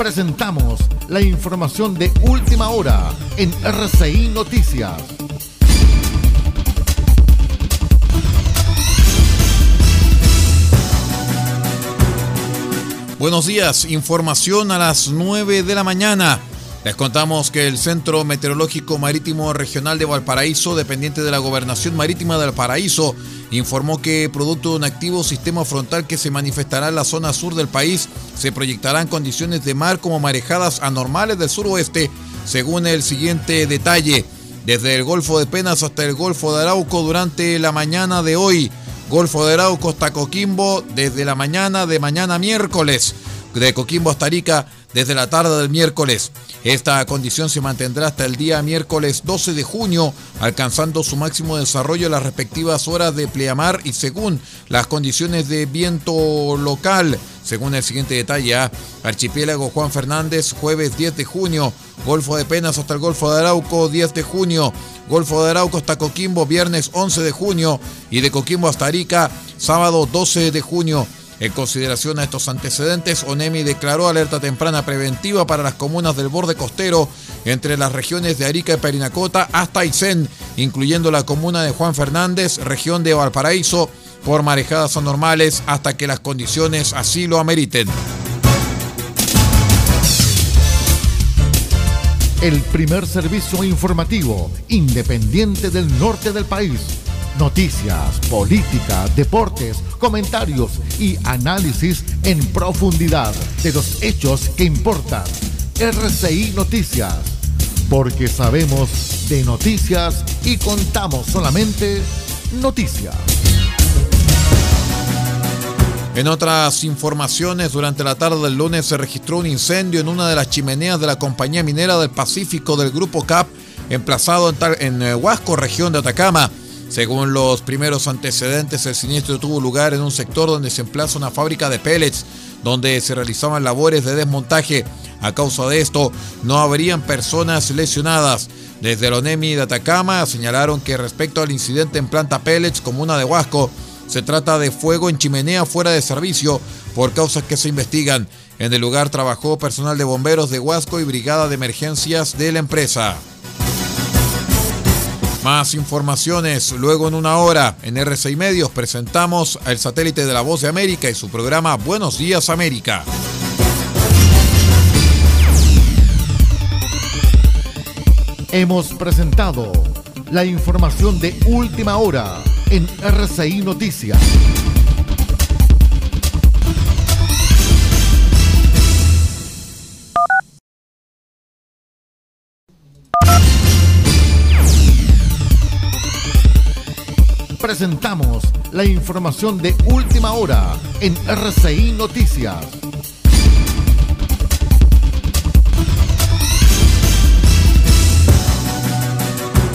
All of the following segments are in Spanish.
presentamos la información de última hora en RCI Noticias. Buenos días, información a las 9 de la mañana. Les contamos que el Centro Meteorológico Marítimo Regional de Valparaíso, dependiente de la Gobernación Marítima de Valparaíso, informó que producto de un activo sistema frontal que se manifestará en la zona sur del país, se proyectarán condiciones de mar como marejadas anormales del suroeste, según el siguiente detalle. Desde el Golfo de Penas hasta el Golfo de Arauco durante la mañana de hoy. Golfo de Arauco hasta Coquimbo desde la mañana de mañana miércoles. De Coquimbo hasta Arica desde la tarde del miércoles. Esta condición se mantendrá hasta el día miércoles 12 de junio, alcanzando su máximo desarrollo en las respectivas horas de pleamar y según las condiciones de viento local. Según el siguiente detalle, Archipiélago Juan Fernández, jueves 10 de junio, Golfo de Penas hasta el Golfo de Arauco, 10 de junio, Golfo de Arauco hasta Coquimbo, viernes 11 de junio, y de Coquimbo hasta Arica, sábado 12 de junio. En consideración a estos antecedentes, ONEMI declaró alerta temprana preventiva para las comunas del borde costero entre las regiones de Arica y Perinacota hasta Aysén, incluyendo la comuna de Juan Fernández, región de Valparaíso, por marejadas anormales hasta que las condiciones así lo ameriten. El primer servicio informativo independiente del norte del país Noticias, política, deportes, comentarios y análisis en profundidad de los hechos que importan. RCI Noticias, porque sabemos de noticias y contamos solamente noticias. En otras informaciones, durante la tarde del lunes se registró un incendio en una de las chimeneas de la compañía minera del Pacífico del Grupo CAP, emplazado en, en Huasco, región de Atacama. Según los primeros antecedentes, el siniestro tuvo lugar en un sector donde se emplaza una fábrica de pellets, donde se realizaban labores de desmontaje. A causa de esto, no habrían personas lesionadas. Desde el ONEMI de Atacama señalaron que respecto al incidente en planta pellets comuna de Huasco, se trata de fuego en chimenea fuera de servicio por causas que se investigan. En el lugar trabajó personal de bomberos de Huasco y brigada de emergencias de la empresa. Más informaciones luego en una hora. En R6 Medios presentamos al satélite de la Voz de América y su programa Buenos Días América. Hemos presentado la información de última hora en RCI Noticias. Presentamos la información de última hora en RCI Noticias.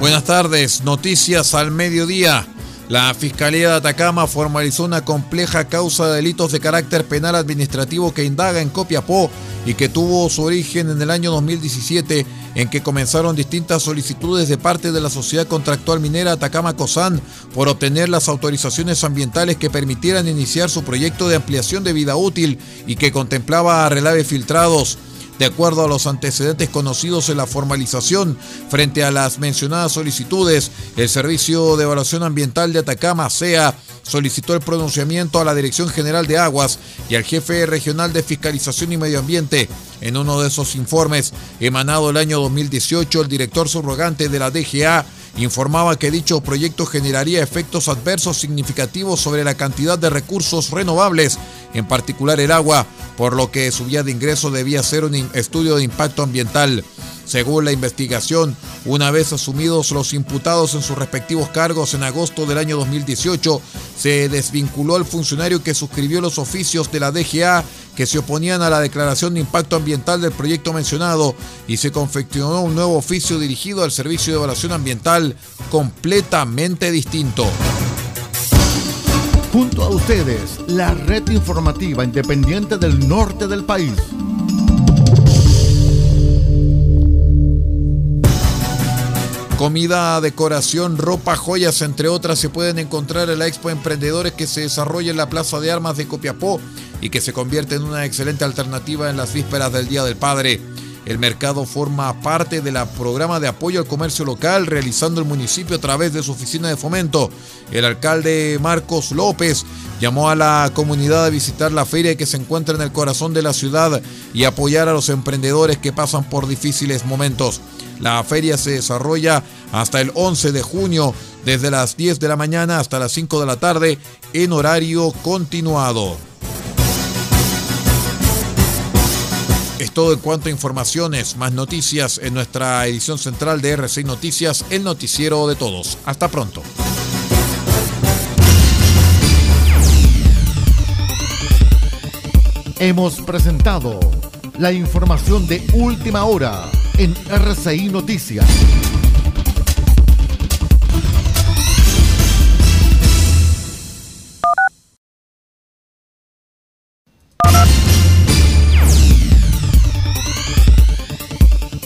Buenas tardes, noticias al mediodía. La Fiscalía de Atacama formalizó una compleja causa de delitos de carácter penal administrativo que indaga en Copiapó y que tuvo su origen en el año 2017 en que comenzaron distintas solicitudes de parte de la sociedad contractual minera Atacama Cosán por obtener las autorizaciones ambientales que permitieran iniciar su proyecto de ampliación de vida útil y que contemplaba relaves filtrados. De acuerdo a los antecedentes conocidos en la formalización, frente a las mencionadas solicitudes, el Servicio de Evaluación Ambiental de Atacama, SEA, solicitó el pronunciamiento a la Dirección General de Aguas y al jefe regional de Fiscalización y Medio Ambiente. En uno de esos informes, emanado el año 2018, el director subrogante de la DGA informaba que dicho proyecto generaría efectos adversos significativos sobre la cantidad de recursos renovables, en particular el agua, por lo que su vía de ingreso debía ser un estudio de impacto ambiental. Según la investigación, una vez asumidos los imputados en sus respectivos cargos en agosto del año 2018, se desvinculó al funcionario que suscribió los oficios de la DGA que se oponían a la declaración de impacto ambiental del proyecto mencionado y se confeccionó un nuevo oficio dirigido al Servicio de Evaluación Ambiental completamente distinto. Junto a ustedes, la red informativa independiente del norte del país. Comida, decoración, ropa, joyas, entre otras, se pueden encontrar en la Expo Emprendedores que se desarrolla en la Plaza de Armas de Copiapó y que se convierte en una excelente alternativa en las vísperas del Día del Padre. El mercado forma parte del programa de apoyo al comercio local realizando el municipio a través de su oficina de fomento. El alcalde Marcos López llamó a la comunidad a visitar la feria que se encuentra en el corazón de la ciudad y apoyar a los emprendedores que pasan por difíciles momentos. La feria se desarrolla hasta el 11 de junio, desde las 10 de la mañana hasta las 5 de la tarde, en horario continuado. Es todo en cuanto a informaciones, más noticias en nuestra edición central de RCI Noticias, el noticiero de todos. Hasta pronto. Hemos presentado la información de última hora en RCI Noticias.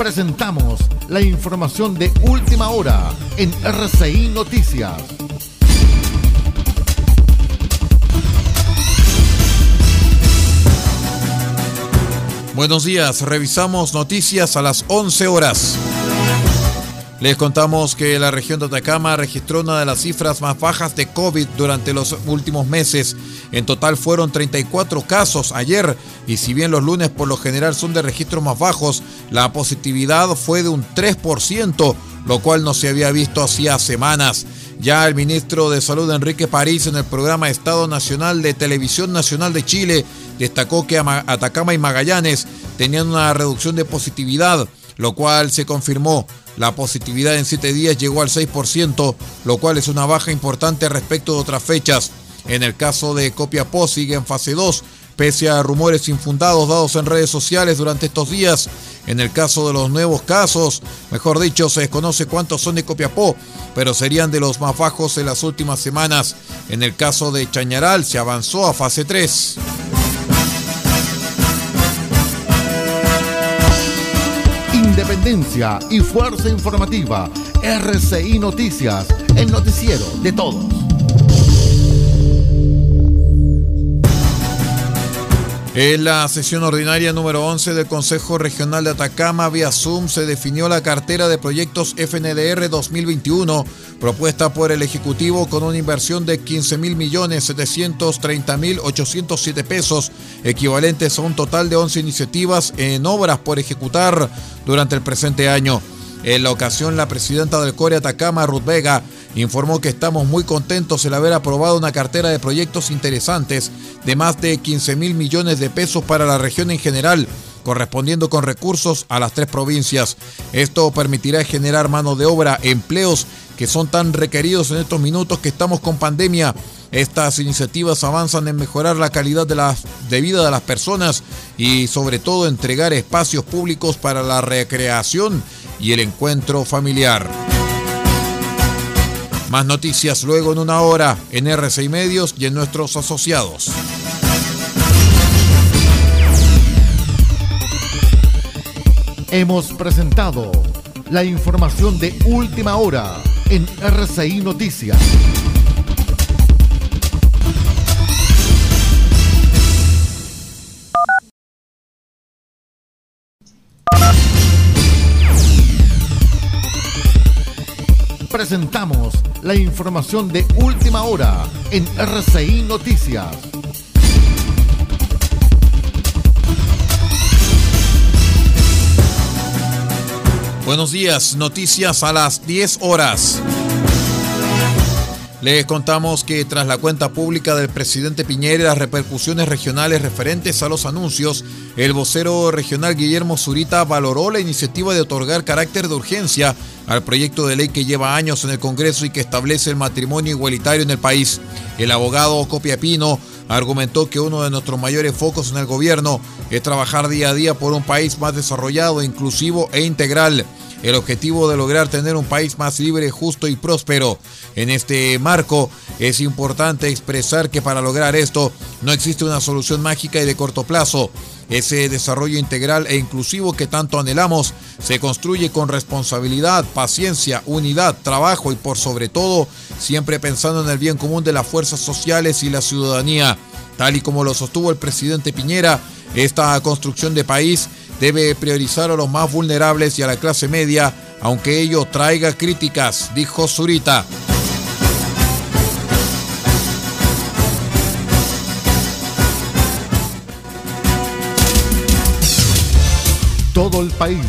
Presentamos la información de última hora en RCI Noticias. Buenos días, revisamos noticias a las 11 horas. Les contamos que la región de Atacama registró una de las cifras más bajas de COVID durante los últimos meses. En total fueron 34 casos ayer y si bien los lunes por lo general son de registros más bajos, la positividad fue de un 3%, lo cual no se había visto hacía semanas. Ya el ministro de Salud Enrique París en el programa Estado Nacional de Televisión Nacional de Chile destacó que Atacama y Magallanes tenían una reducción de positividad, lo cual se confirmó. La positividad en siete días llegó al 6%, lo cual es una baja importante respecto de otras fechas. En el caso de Copiapó sigue en fase 2, pese a rumores infundados dados en redes sociales durante estos días. En el caso de los nuevos casos, mejor dicho, se desconoce cuántos son de Copiapó, pero serían de los más bajos en las últimas semanas. En el caso de Chañaral se avanzó a fase 3. Independencia y fuerza informativa. RCI Noticias, el noticiero de todos. En la sesión ordinaria número 11 del Consejo Regional de Atacama, vía Zoom, se definió la cartera de proyectos FNDR 2021, propuesta por el Ejecutivo con una inversión de 15.730.807 pesos, equivalentes a un total de 11 iniciativas en obras por ejecutar durante el presente año. En la ocasión, la presidenta del CORE Atacama, Ruth Vega, informó que estamos muy contentos el haber aprobado una cartera de proyectos interesantes de más de 15 mil millones de pesos para la región en general, correspondiendo con recursos a las tres provincias. Esto permitirá generar mano de obra, empleos que son tan requeridos en estos minutos que estamos con pandemia. Estas iniciativas avanzan en mejorar la calidad de, de vida de las personas y sobre todo entregar espacios públicos para la recreación y el encuentro familiar. Más noticias luego en una hora en RCI Medios y en nuestros asociados. Hemos presentado la información de última hora en RCI Noticias. Presentamos la información de última hora en RCI Noticias. Buenos días, noticias a las 10 horas. Les contamos que tras la cuenta pública del presidente Piñera y las repercusiones regionales referentes a los anuncios, el vocero regional Guillermo Zurita valoró la iniciativa de otorgar carácter de urgencia al proyecto de ley que lleva años en el Congreso y que establece el matrimonio igualitario en el país. El abogado Copia Pino argumentó que uno de nuestros mayores focos en el gobierno es trabajar día a día por un país más desarrollado, inclusivo e integral. El objetivo de lograr tener un país más libre, justo y próspero. En este marco es importante expresar que para lograr esto no existe una solución mágica y de corto plazo. Ese desarrollo integral e inclusivo que tanto anhelamos se construye con responsabilidad, paciencia, unidad, trabajo y por sobre todo siempre pensando en el bien común de las fuerzas sociales y la ciudadanía. Tal y como lo sostuvo el presidente Piñera, esta construcción de país debe priorizar a los más vulnerables y a la clase media, aunque ello traiga críticas, dijo Zurita. Todo el país,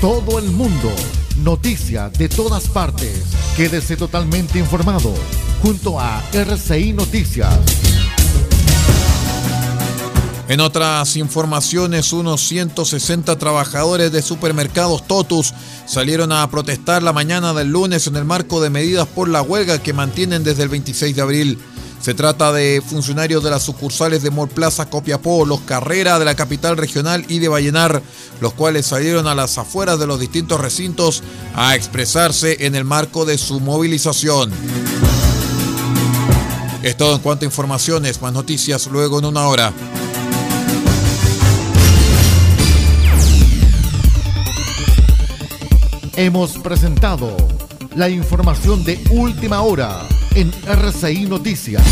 todo el mundo, noticias de todas partes. Quédese totalmente informado junto a RCI Noticias. En otras informaciones, unos 160 trabajadores de supermercados Totus salieron a protestar la mañana del lunes en el marco de medidas por la huelga que mantienen desde el 26 de abril. Se trata de funcionarios de las sucursales de Mall Plaza Copiapó, Los Carrera de la capital regional y de Vallenar, los cuales salieron a las afueras de los distintos recintos a expresarse en el marco de su movilización. Es todo en cuanto a informaciones, más noticias luego en una hora. Hemos presentado la información de última hora en RCI Noticias.